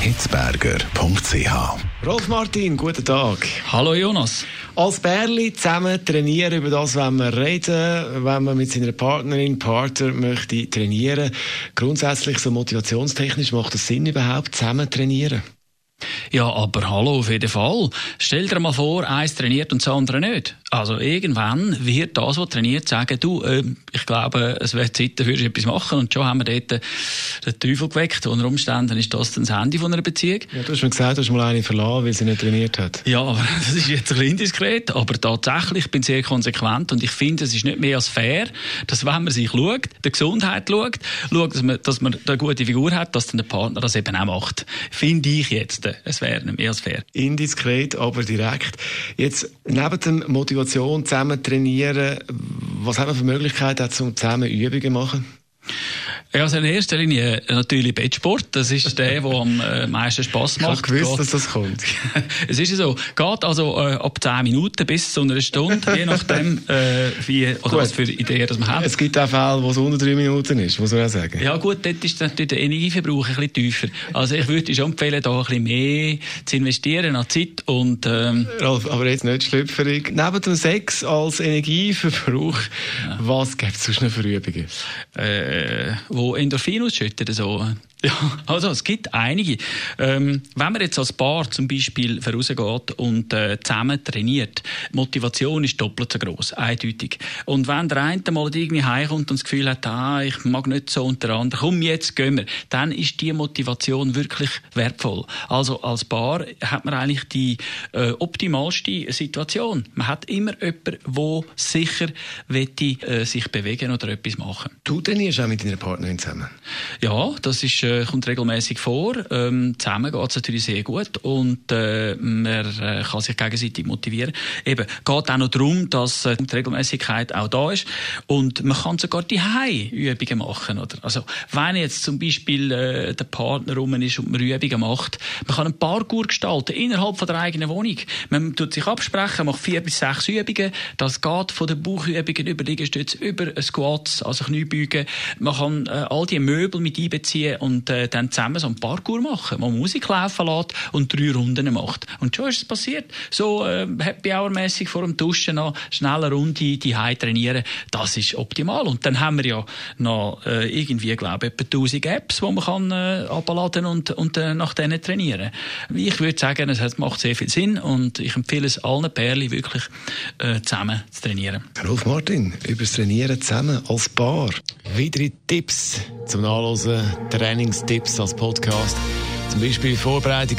hitzberger.ch. Rolf Martin, guten Tag. Hallo Jonas. Als Bärli zusammen trainieren, über das wenn wir reden, wenn man mit seiner Partnerin, Partner möchte trainieren. Grundsätzlich so motivationstechnisch macht es Sinn überhaupt, zusammen trainieren? Ja, aber hallo, auf jeden Fall. Stell dir mal vor, eins trainiert und das andere nicht. Also irgendwann wird das, was trainiert, sagen, du, äh, ich glaube, es wäre Zeit dafür, etwas machen. Und schon haben wir dort äh, den Teufel geweckt. Unter Umständen ist das dann das Handy von einer Beziehung. Ja, du hast mir gesagt, du hast mal eine verlassen, weil sie nicht trainiert hat. Ja, das ist jetzt ein bisschen indiskret. Aber tatsächlich, ich bin sehr konsequent und ich finde, es ist nicht mehr als fair, dass wenn man sich schaut, der Gesundheit schaut, schaut, dass man, dass man eine gute Figur hat, dass dann der Partner das eben auch macht. Finde ich jetzt. Es wäre nicht mehr als fair. Indiskret, aber direkt. Jetzt, neben der Motivation zusammen trainieren, was haben wir für Möglichkeiten, zusammen Übungen machen? Ja, also in erster Linie natürlich Bettsport. Das ist der, der am äh, meisten Spass macht. Ich gewusst, dass das kommt. es ist so. Geht also äh, ab 10 Minuten bis zu einer Stunde, je nachdem, äh, wie, oder was für Ideen das man hat. Es gibt auch Fälle, wo es unter 3 Minuten ist, muss man auch sagen. Ja gut, dort ist natürlich der Energieverbrauch ein bisschen tiefer. Also ich würde schon empfehlen, da ein bisschen mehr zu investieren an Zeit und... Ähm, Ralf, aber jetzt nicht schlüpferig. Neben dem Sex als Energieverbrauch, ja. was gibt es sonst noch für Übungen? Äh, wo Endorphin ausschütten. So. Ja, also es gibt einige. Ähm, wenn man jetzt als Paar zum Beispiel vorausgeht und äh, zusammen trainiert, Motivation ist doppelt so groß, eindeutig. Und wenn der eine mal irgendwie heimkommt und das Gefühl hat, ah, ich mag nicht so unter anderem, komm jetzt gehen wir, dann ist die Motivation wirklich wertvoll. Also als Paar hat man eigentlich die äh, optimalste Situation. Man hat immer jemanden, der sicher wette, äh, sich bewegen oder etwas machen. Du trainierst auch mit deiner Partnerin zusammen? Ja, das ist äh, kommt regelmäßig vor. Ähm, zusammen geht es natürlich sehr gut und äh, man äh, kann sich gegenseitig motivieren. Eben, geht auch noch darum, dass äh, die Regelmäßigkeit auch da ist und man kann sogar die Übungen machen. Oder? Also, wenn jetzt zum Beispiel äh, der Partner rum ist und man Übungen macht, man kann ein Parkour gestalten innerhalb von der eigenen Wohnung. Man tut sich absprechen, macht vier bis sechs Übungen. Das geht von den Bauchübungen über Liegestütze, über Squats, also Kniebeugen. Man kann äh, all die Möbel mit einbeziehen und und äh, dann zusammen so ein Parkour machen, wo man Musik laufen lässt und drei Runden macht. Und schon ist es passiert. So äh, Happy Hour-mässig vor dem Duschen noch schnell Runde die trainieren, das ist optimal. Und dann haben wir ja noch äh, irgendwie, glaube ich, etwa 1000 Apps, die man kann äh, und, und äh, nach denen trainieren. Ich würde sagen, es macht sehr viel Sinn und ich empfehle es allen Pärchen wirklich äh, zusammen zu trainieren. Rolf Martin, über das Trainieren zusammen als Paar. Weitere Tipps zum Nachlesen, Trainingstipps als Podcast, zum Beispiel Vorbereitung.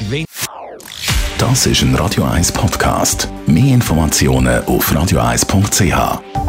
Das ist ein Radio 1 Podcast. Mehr Informationen auf radio1.ch.